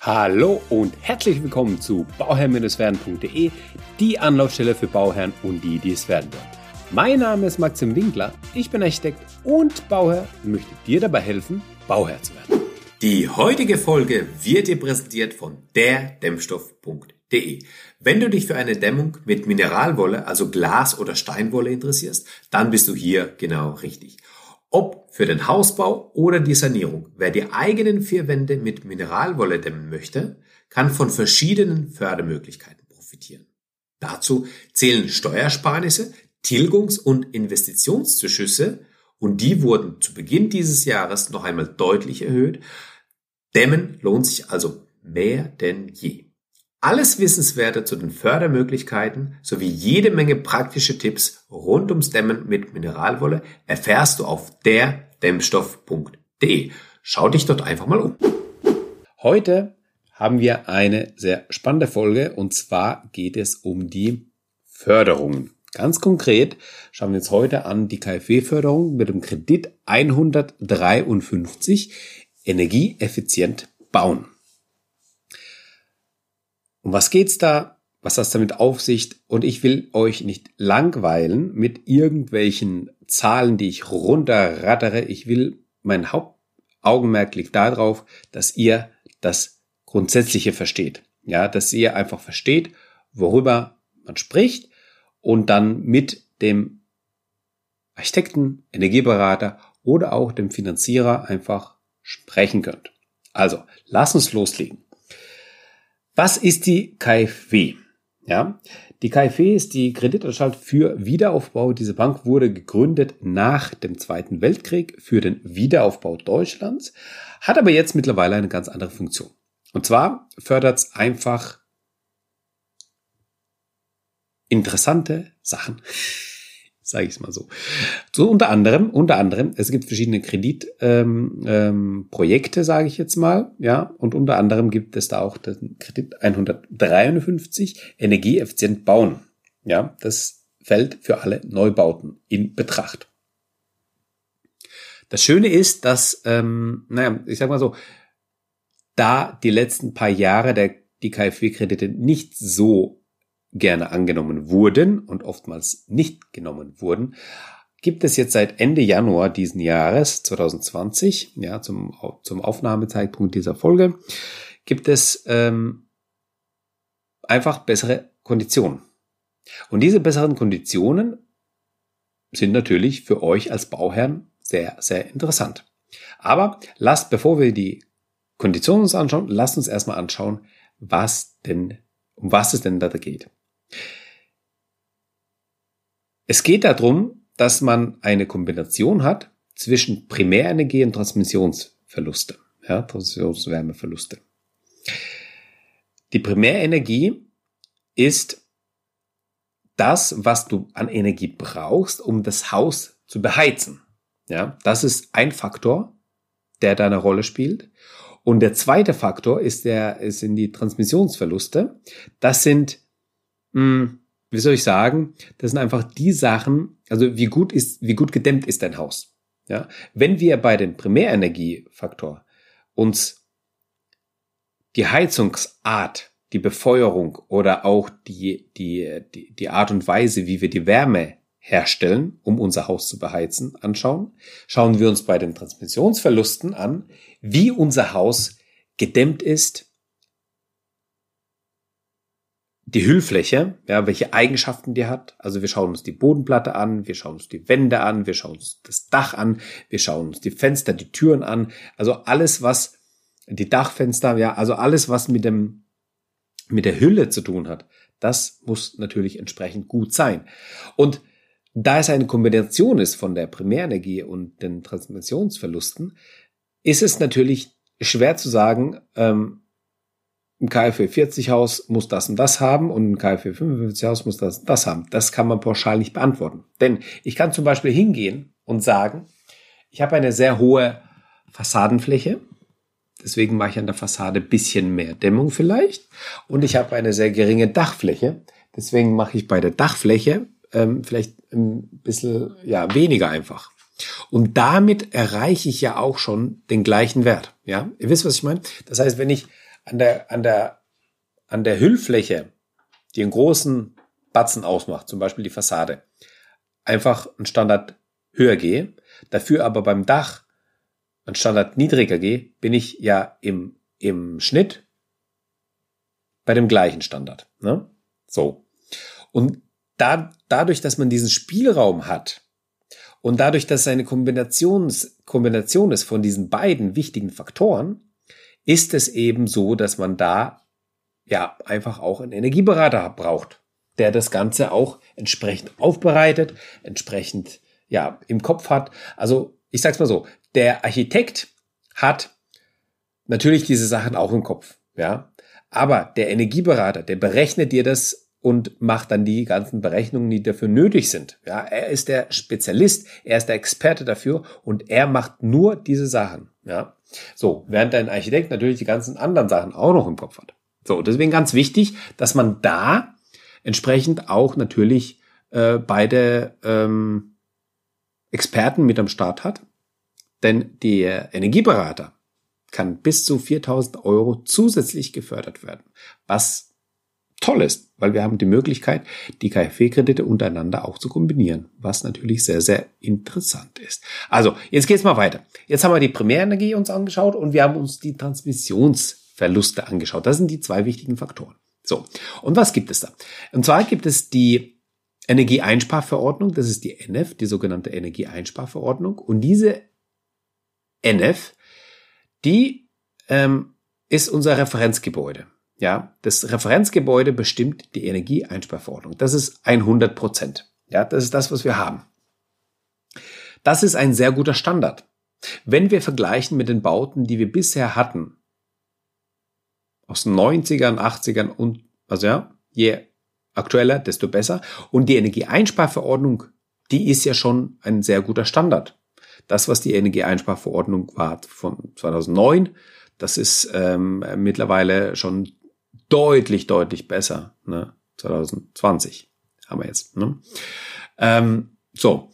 Hallo und herzlich willkommen zu bauherr-werden.de, die Anlaufstelle für Bauherren und die, die es werden wollen. Mein Name ist Maxim Winkler, ich bin Architekt und Bauherr und möchte dir dabei helfen, Bauherr zu werden. Die heutige Folge wird dir präsentiert von derdämmstoff.de. Wenn du dich für eine Dämmung mit Mineralwolle, also Glas oder Steinwolle interessierst, dann bist du hier genau richtig. Ob für den Hausbau oder die Sanierung, wer die eigenen vier Wände mit Mineralwolle dämmen möchte, kann von verschiedenen Fördermöglichkeiten profitieren. Dazu zählen Steuersparnisse, Tilgungs- und Investitionszuschüsse und die wurden zu Beginn dieses Jahres noch einmal deutlich erhöht. Dämmen lohnt sich also mehr denn je. Alles Wissenswerte zu den Fördermöglichkeiten sowie jede Menge praktische Tipps rund ums Dämmen mit Mineralwolle erfährst du auf derdämmstoff.de. Schau dich dort einfach mal um. Heute haben wir eine sehr spannende Folge und zwar geht es um die Förderungen. Ganz konkret schauen wir uns heute an die KfW-Förderung mit dem Kredit 153 energieeffizient bauen. Um was geht's da? Was hast damit auf sich? Und ich will euch nicht langweilen mit irgendwelchen Zahlen, die ich runterrattere. Ich will, mein Hauptaugenmerk liegt darauf, dass ihr das Grundsätzliche versteht. Ja, dass ihr einfach versteht, worüber man spricht und dann mit dem Architekten, Energieberater oder auch dem Finanzierer einfach sprechen könnt. Also, lass uns loslegen. Was ist die KfW? Ja, die KfW ist die Kreditanstalt für Wiederaufbau. Diese Bank wurde gegründet nach dem Zweiten Weltkrieg für den Wiederaufbau Deutschlands, hat aber jetzt mittlerweile eine ganz andere Funktion. Und zwar fördert es einfach interessante Sachen sage ich es mal so. So unter anderem, unter anderem, es gibt verschiedene Kreditprojekte, ähm, ähm, Projekte, sage ich jetzt mal, ja, und unter anderem gibt es da auch den Kredit 153 energieeffizient bauen. Ja, das fällt für alle Neubauten in Betracht. Das Schöne ist, dass, ähm, naja, ich sag mal so, da die letzten paar Jahre der, die KfW-Kredite nicht so gerne angenommen wurden und oftmals nicht genommen wurden, gibt es jetzt seit Ende Januar diesen Jahres 2020, ja, zum, zum Aufnahmezeitpunkt dieser Folge, gibt es ähm, einfach bessere Konditionen. Und diese besseren Konditionen sind natürlich für euch als Bauherrn sehr, sehr interessant. Aber lasst, bevor wir die Konditionen uns anschauen, lasst uns erstmal anschauen, was denn, um was es denn da geht. Es geht darum, dass man eine Kombination hat zwischen Primärenergie und Transmissionsverluste, ja, Transmissionswärmeverluste. Die Primärenergie ist das, was du an Energie brauchst, um das Haus zu beheizen. Ja, das ist ein Faktor, der da eine Rolle spielt. Und der zweite Faktor ist der, in die Transmissionsverluste. Das sind mh, hm, wie soll ich sagen, das sind einfach die Sachen, also wie gut ist, wie gut gedämmt ist dein Haus. Ja, wenn wir bei dem Primärenergiefaktor uns die Heizungsart, die Befeuerung oder auch die, die, die, die Art und Weise, wie wir die Wärme herstellen, um unser Haus zu beheizen, anschauen, schauen wir uns bei den Transmissionsverlusten an, wie unser Haus gedämmt ist, die Hüllfläche, ja, welche Eigenschaften die hat. Also wir schauen uns die Bodenplatte an, wir schauen uns die Wände an, wir schauen uns das Dach an, wir schauen uns die Fenster, die Türen an. Also alles, was die Dachfenster, ja, also alles, was mit dem, mit der Hülle zu tun hat, das muss natürlich entsprechend gut sein. Und da es eine Kombination ist von der Primärenergie und den Transmissionsverlusten, ist es natürlich schwer zu sagen, ähm, ein KfW 40 Haus muss das und das haben und ein KfW 55 Haus muss das und das haben. Das kann man pauschal nicht beantworten. Denn ich kann zum Beispiel hingehen und sagen, ich habe eine sehr hohe Fassadenfläche. Deswegen mache ich an der Fassade bisschen mehr Dämmung vielleicht. Und ich habe eine sehr geringe Dachfläche. Deswegen mache ich bei der Dachfläche ähm, vielleicht ein bisschen ja, weniger einfach. Und damit erreiche ich ja auch schon den gleichen Wert. Ja, ihr wisst, was ich meine? Das heißt, wenn ich an der, an der, an der Hüllfläche, die einen großen Batzen ausmacht, zum Beispiel die Fassade, einfach einen Standard höher gehe, dafür aber beim Dach einen Standard niedriger gehe, bin ich ja im, im Schnitt bei dem gleichen Standard. Ne? So. Und da, dadurch, dass man diesen Spielraum hat und dadurch, dass es eine Kombination, Kombination ist von diesen beiden wichtigen Faktoren, ist es eben so, dass man da ja einfach auch einen Energieberater braucht, der das Ganze auch entsprechend aufbereitet, entsprechend ja im Kopf hat. Also ich sag's mal so: Der Architekt hat natürlich diese Sachen auch im Kopf, ja, aber der Energieberater, der berechnet dir das und macht dann die ganzen Berechnungen, die dafür nötig sind. Ja, er ist der Spezialist, er ist der Experte dafür und er macht nur diese Sachen. Ja, so während ein Architekt natürlich die ganzen anderen Sachen auch noch im Kopf hat. So, deswegen ganz wichtig, dass man da entsprechend auch natürlich äh, beide ähm, Experten mit am Start hat, denn der Energieberater kann bis zu 4000 Euro zusätzlich gefördert werden, was toll ist, weil wir haben die Möglichkeit, die KfW-Kredite untereinander auch zu kombinieren, was natürlich sehr, sehr interessant ist. Also, jetzt geht's mal weiter. Jetzt haben wir die Primärenergie uns angeschaut und wir haben uns die Transmissionsverluste angeschaut. Das sind die zwei wichtigen Faktoren. So, und was gibt es da? Und zwar gibt es die Energieeinsparverordnung, das ist die NF, die sogenannte Energieeinsparverordnung. Und diese NF, die ähm, ist unser Referenzgebäude. Ja, das Referenzgebäude bestimmt die Energieeinsparverordnung. Das ist 100 Prozent. Ja, das ist das, was wir haben. Das ist ein sehr guter Standard. Wenn wir vergleichen mit den Bauten, die wir bisher hatten, aus den 90ern, 80ern und, also ja, je aktueller, desto besser. Und die Energieeinsparverordnung, die ist ja schon ein sehr guter Standard. Das, was die Energieeinsparverordnung war von 2009, das ist ähm, mittlerweile schon deutlich, deutlich besser. Ne? 2020 haben wir jetzt. Ne? Ähm, so.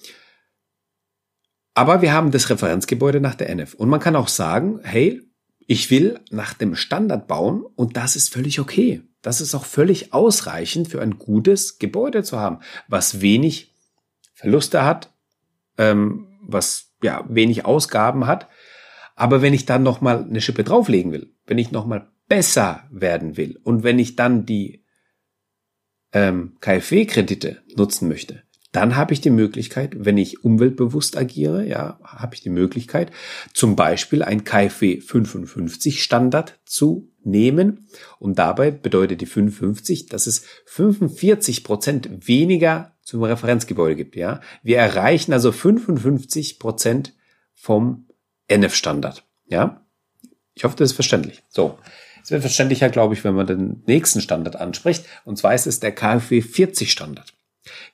Aber wir haben das Referenzgebäude nach der NF. Und man kann auch sagen, hey, ich will nach dem Standard bauen und das ist völlig okay. Das ist auch völlig ausreichend für ein gutes Gebäude zu haben, was wenig Verluste hat, ähm, was ja wenig Ausgaben hat. Aber wenn ich dann noch mal eine Schippe drauflegen will, wenn ich noch mal besser werden will und wenn ich dann die ähm, KfW-Kredite nutzen möchte, dann habe ich die Möglichkeit, wenn ich umweltbewusst agiere, ja, habe ich die Möglichkeit, zum Beispiel ein KfW 55 Standard zu nehmen. Und dabei bedeutet die 55, dass es 45 Prozent weniger zum Referenzgebäude gibt, ja. Wir erreichen also 55 Prozent vom NF-Standard, ja. Ich hoffe, das ist verständlich. So. Es wird verständlicher, glaube ich, wenn man den nächsten Standard anspricht. Und zwar ist es der KfW 40 Standard.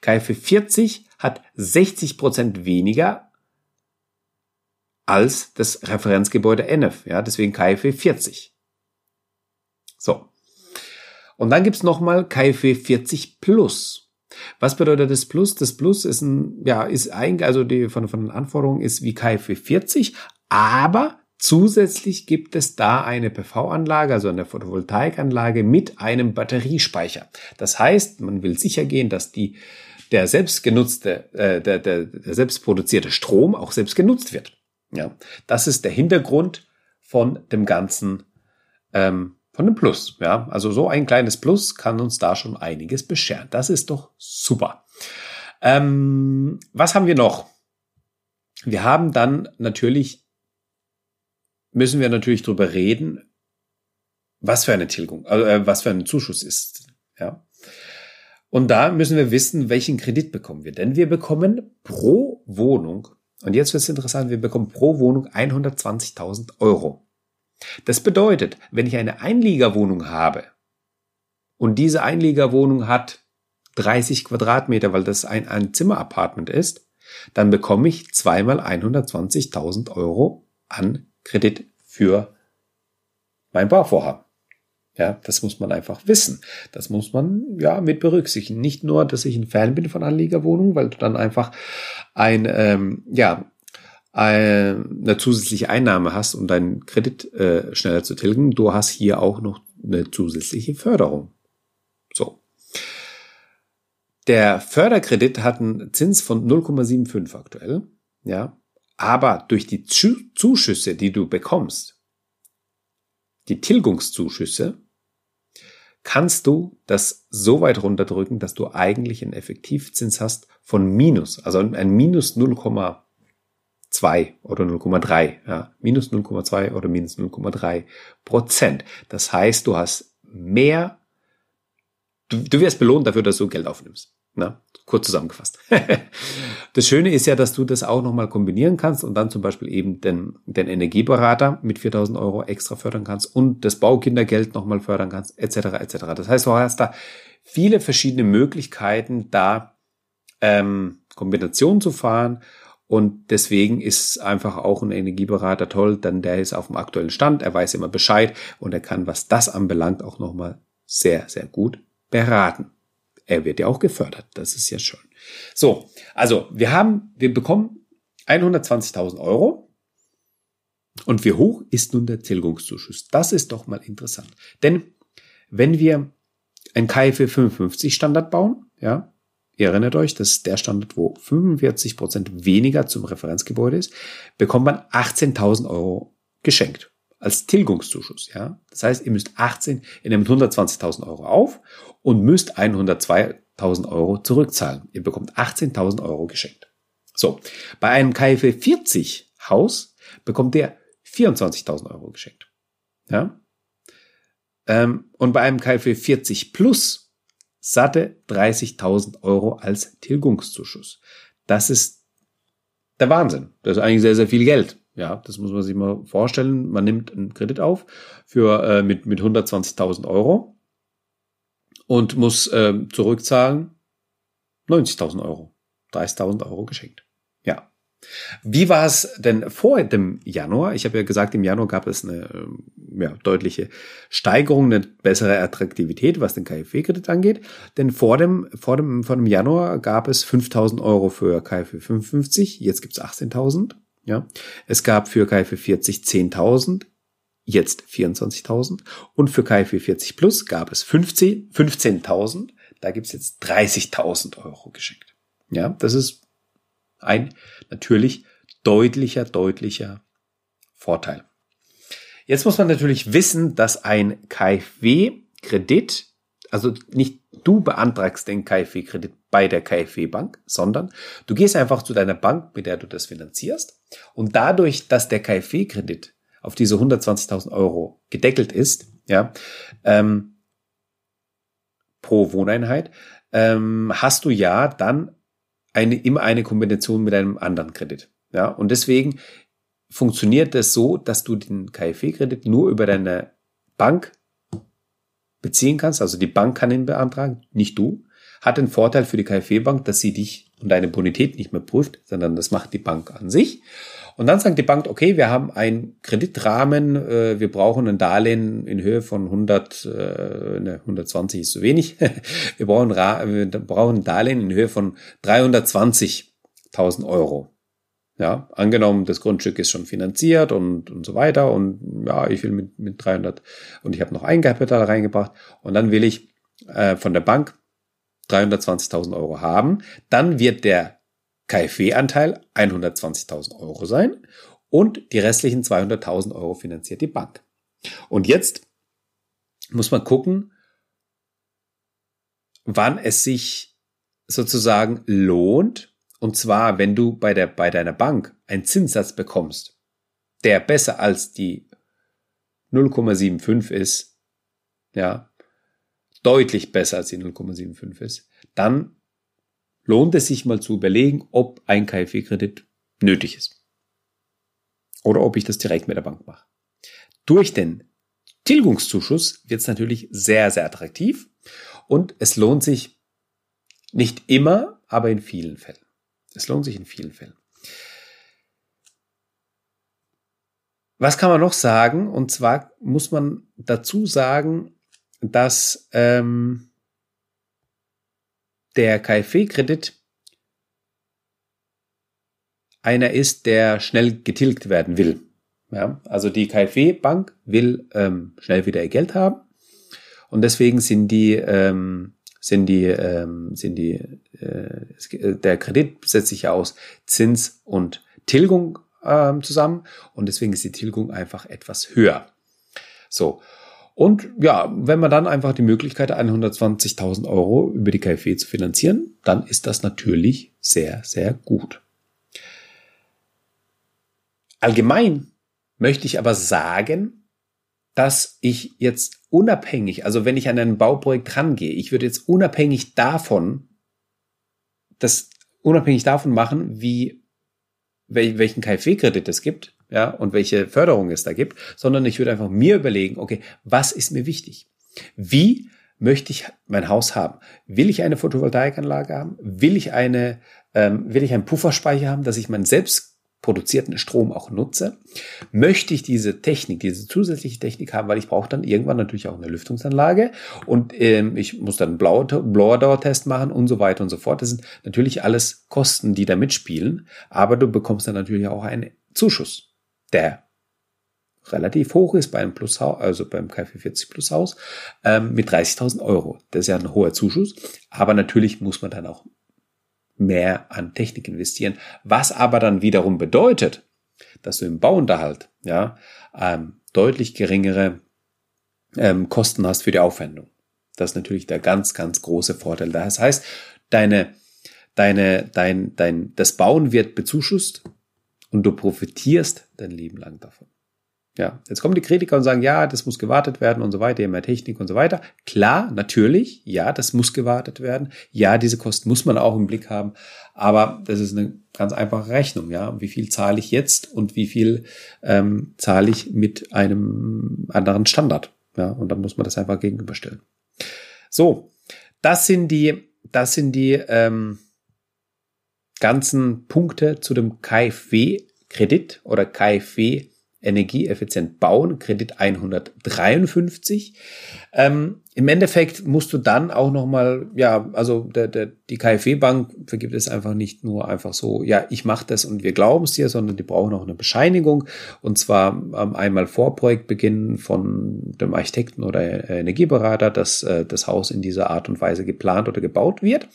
KfW 40 hat 60 Prozent weniger als das Referenzgebäude NF. Ja, deswegen KfW 40. So. Und dann gibt's nochmal KfW 40 Plus. Was bedeutet das Plus? Das Plus ist ein, ja, ist eigentlich, also die von, von den Anforderungen ist wie KfW 40, aber Zusätzlich gibt es da eine PV-Anlage, also eine Photovoltaikanlage mit einem Batteriespeicher. Das heißt, man will sicher gehen, dass die, der selbstgenutzte, äh, der, der, der selbstproduzierte Strom auch selbst genutzt wird. Ja, das ist der Hintergrund von dem ganzen, ähm, von dem Plus. Ja, also so ein kleines Plus kann uns da schon einiges bescheren. Das ist doch super. Ähm, was haben wir noch? Wir haben dann natürlich müssen wir natürlich drüber reden, was für eine Tilgung, also äh, was für ein Zuschuss ist. Ja. Und da müssen wir wissen, welchen Kredit bekommen wir. Denn wir bekommen pro Wohnung, und jetzt wird es interessant, wir bekommen pro Wohnung 120.000 Euro. Das bedeutet, wenn ich eine Einliegerwohnung habe und diese Einliegerwohnung hat 30 Quadratmeter, weil das ein, ein Zimmerapartment ist, dann bekomme ich zweimal 120.000 Euro an Kredit für mein Bauvorhaben. Ja, das muss man einfach wissen. Das muss man ja mit berücksichtigen. Nicht nur, dass ich ein Fan bin von Anliegerwohnungen, weil du dann einfach ein ähm, ja eine zusätzliche Einnahme hast, um deinen Kredit äh, schneller zu tilgen, du hast hier auch noch eine zusätzliche Förderung. So. Der Förderkredit hat einen Zins von 0,75 aktuell, ja, aber durch die Zuschüsse, die du bekommst, die Tilgungszuschüsse, kannst du das so weit runterdrücken, dass du eigentlich einen Effektivzins hast von minus, also ein minus 0,2 oder 0,3, ja, minus 0,2 oder minus 0,3 Prozent. Das heißt, du hast mehr, du, du wirst belohnt dafür, dass du Geld aufnimmst. Na, kurz zusammengefasst. das Schöne ist ja, dass du das auch nochmal kombinieren kannst und dann zum Beispiel eben den, den Energieberater mit 4000 Euro extra fördern kannst und das Baukindergeld nochmal fördern kannst, etc. etc. Das heißt, du hast da viele verschiedene Möglichkeiten, da ähm, Kombinationen zu fahren und deswegen ist einfach auch ein Energieberater toll, denn der ist auf dem aktuellen Stand, er weiß immer Bescheid und er kann, was das anbelangt, auch nochmal sehr, sehr gut beraten er wird ja auch gefördert. Das ist ja schön. So, also wir haben, wir bekommen 120.000 Euro. Und wie hoch ist nun der Tilgungszuschuss? Das ist doch mal interessant. Denn wenn wir ein KfW 55 Standard bauen, ja, ihr erinnert euch, das ist der Standard, wo 45 Prozent weniger zum Referenzgebäude ist, bekommt man 18.000 Euro geschenkt als Tilgungszuschuss. Ja? Das heißt, ihr müsst 18, ihr nehmt 120.000 Euro auf und müsst 102.000 Euro zurückzahlen. Ihr bekommt 18.000 Euro geschenkt. So, bei einem KfW 40 Haus bekommt ihr 24.000 Euro geschenkt. Ja? Ähm, und bei einem KfW 40 Plus satte 30.000 Euro als Tilgungszuschuss. Das ist der Wahnsinn. Das ist eigentlich sehr, sehr viel Geld. Ja, das muss man sich mal vorstellen. Man nimmt einen Kredit auf für äh, mit mit 120.000 Euro und muss äh, zurückzahlen 90.000 Euro, 30.000 Euro geschenkt. Ja. Wie war es denn vor dem Januar? Ich habe ja gesagt, im Januar gab es eine ähm, ja, deutliche Steigerung, eine bessere Attraktivität, was den KfW-Kredit angeht. Denn vor dem, vor dem, vor dem Januar gab es 5.000 Euro für KfW 55, jetzt gibt's 18.000. Ja, es gab für KfW 40 10.000, jetzt 24.000 und für KfW 40 Plus gab es 15, 15.000, da gibt's jetzt 30.000 Euro geschenkt. Ja, das ist ein natürlich deutlicher, deutlicher Vorteil. Jetzt muss man natürlich wissen, dass ein KfW-Kredit, also nicht du beantragst den KfW-Kredit bei der KfW-Bank, sondern du gehst einfach zu deiner Bank, mit der du das finanzierst. Und dadurch, dass der KfW-Kredit auf diese 120.000 Euro gedeckelt ist, ja, ähm, pro Wohneinheit, ähm, hast du ja dann eine, immer eine Kombination mit einem anderen Kredit. Ja, und deswegen funktioniert es das so, dass du den KfW-Kredit nur über deine Bank beziehen kannst. Also die Bank kann ihn beantragen, nicht du hat den Vorteil für die KfW-Bank, dass sie dich und deine Bonität nicht mehr prüft, sondern das macht die Bank an sich. Und dann sagt die Bank, okay, wir haben einen Kreditrahmen, äh, wir brauchen ein Darlehen in Höhe von 100, äh, ne, 120 ist zu wenig. wir brauchen, wir brauchen ein Darlehen in Höhe von 320.000 Euro. Ja, angenommen, das Grundstück ist schon finanziert und, und so weiter und ja, ich will mit, mit 300 und ich habe noch Eigenkapital reingebracht und dann will ich äh, von der Bank 320.000 Euro haben, dann wird der KfW-Anteil 120.000 Euro sein und die restlichen 200.000 Euro finanziert die Bank. Und jetzt muss man gucken, wann es sich sozusagen lohnt. Und zwar, wenn du bei, der, bei deiner Bank einen Zinssatz bekommst, der besser als die 0,75 ist, ja, deutlich besser als die 0,75 ist, dann lohnt es sich mal zu überlegen, ob ein KfW-Kredit nötig ist. Oder ob ich das direkt mit der Bank mache. Durch den Tilgungszuschuss wird es natürlich sehr, sehr attraktiv und es lohnt sich nicht immer, aber in vielen Fällen. Es lohnt sich in vielen Fällen. Was kann man noch sagen? Und zwar muss man dazu sagen, dass ähm, der KfW-Kredit einer ist, der schnell getilgt werden will. Ja, also die KfW-Bank will ähm, schnell wieder ihr Geld haben und deswegen sind die ähm, sind die ähm, sind die äh, der Kredit setzt sich aus Zins und Tilgung ähm, zusammen und deswegen ist die Tilgung einfach etwas höher. So und ja, wenn man dann einfach die Möglichkeit hat, 120.000 Euro über die KfW zu finanzieren, dann ist das natürlich sehr, sehr gut. Allgemein möchte ich aber sagen, dass ich jetzt unabhängig, also wenn ich an ein Bauprojekt rangehe, ich würde jetzt unabhängig davon, das unabhängig davon machen, wie welchen KfW-Kredit es gibt, ja, und welche Förderung es da gibt, sondern ich würde einfach mir überlegen, okay, was ist mir wichtig? Wie möchte ich mein Haus haben? Will ich eine Photovoltaikanlage haben? Will ich eine, ähm, will ich einen Pufferspeicher haben, dass ich meinen selbst produzierten Strom auch nutze, möchte ich diese Technik, diese zusätzliche Technik haben, weil ich brauche dann irgendwann natürlich auch eine Lüftungsanlage und ähm, ich muss dann einen Blowerdauertest machen und so weiter und so fort. Das sind natürlich alles Kosten, die da mitspielen, aber du bekommst dann natürlich auch einen Zuschuss, der relativ hoch ist beim Plushaus, also beim KfW 40 Plus Haus, ähm, mit 30.000 Euro. Das ist ja ein hoher Zuschuss, aber natürlich muss man dann auch mehr an Technik investieren, was aber dann wiederum bedeutet, dass du im Bauunterhalt ja ähm, deutlich geringere ähm, Kosten hast für die Aufwendung. Das ist natürlich der ganz, ganz große Vorteil. Das heißt, deine, deine, dein, dein, das Bauen wird bezuschusst und du profitierst dein Leben lang davon. Ja, jetzt kommen die Kritiker und sagen, ja, das muss gewartet werden und so weiter, mehr Technik und so weiter. Klar, natürlich, ja, das muss gewartet werden. Ja, diese Kosten muss man auch im Blick haben. Aber das ist eine ganz einfache Rechnung, ja. Wie viel zahle ich jetzt und wie viel ähm, zahle ich mit einem anderen Standard? Ja, und dann muss man das einfach gegenüberstellen. So, das sind die, das sind die ähm, ganzen Punkte zu dem KfW-Kredit oder KfW energieeffizient bauen, Kredit 153. Ähm, Im Endeffekt musst du dann auch nochmal, ja, also der, der, die KfW-Bank vergibt es einfach nicht nur einfach so, ja, ich mache das und wir glauben es dir, sondern die brauchen auch eine Bescheinigung. Und zwar ähm, einmal vor Projektbeginn von dem Architekten oder Energieberater, dass äh, das Haus in dieser Art und Weise geplant oder gebaut wird.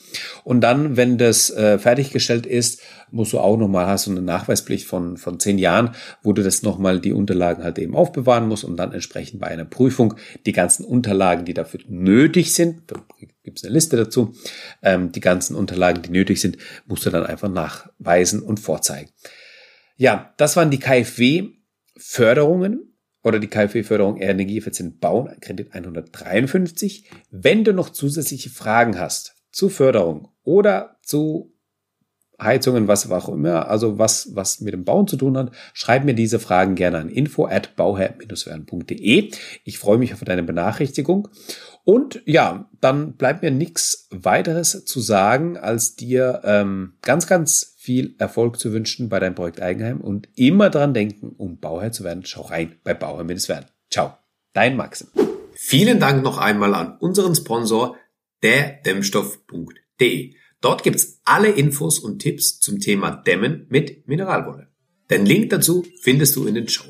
Und dann, wenn das äh, fertiggestellt ist, musst du auch nochmal, hast du eine Nachweispflicht von, von zehn Jahren, wo du das nochmal die Unterlagen halt eben aufbewahren musst und dann entsprechend bei einer Prüfung die ganzen Unterlagen, die dafür nötig sind, da gibt es eine Liste dazu, ähm, die ganzen Unterlagen, die nötig sind, musst du dann einfach nachweisen und vorzeigen. Ja, das waren die KfW-Förderungen oder die KfW-Förderung Energieeffizient Bauen, Kredit 153. Wenn du noch zusätzliche Fragen hast zu Förderung oder zu Heizungen, was auch immer, also was, was mit dem Bauen zu tun hat, schreib mir diese Fragen gerne an info at bauherr-werden.de. Ich freue mich auf deine Benachrichtigung. Und ja, dann bleibt mir nichts weiteres zu sagen, als dir ähm, ganz, ganz viel Erfolg zu wünschen bei deinem Projekt Eigenheim und immer dran denken, um Bauherr zu werden, schau rein bei Bauherr-werden. Ciao, dein Maxim. Vielen Dank noch einmal an unseren Sponsor, der Dämmstoff.de. Dort gibt's alle Infos und Tipps zum Thema Dämmen mit Mineralwolle. Den Link dazu findest du in den Show.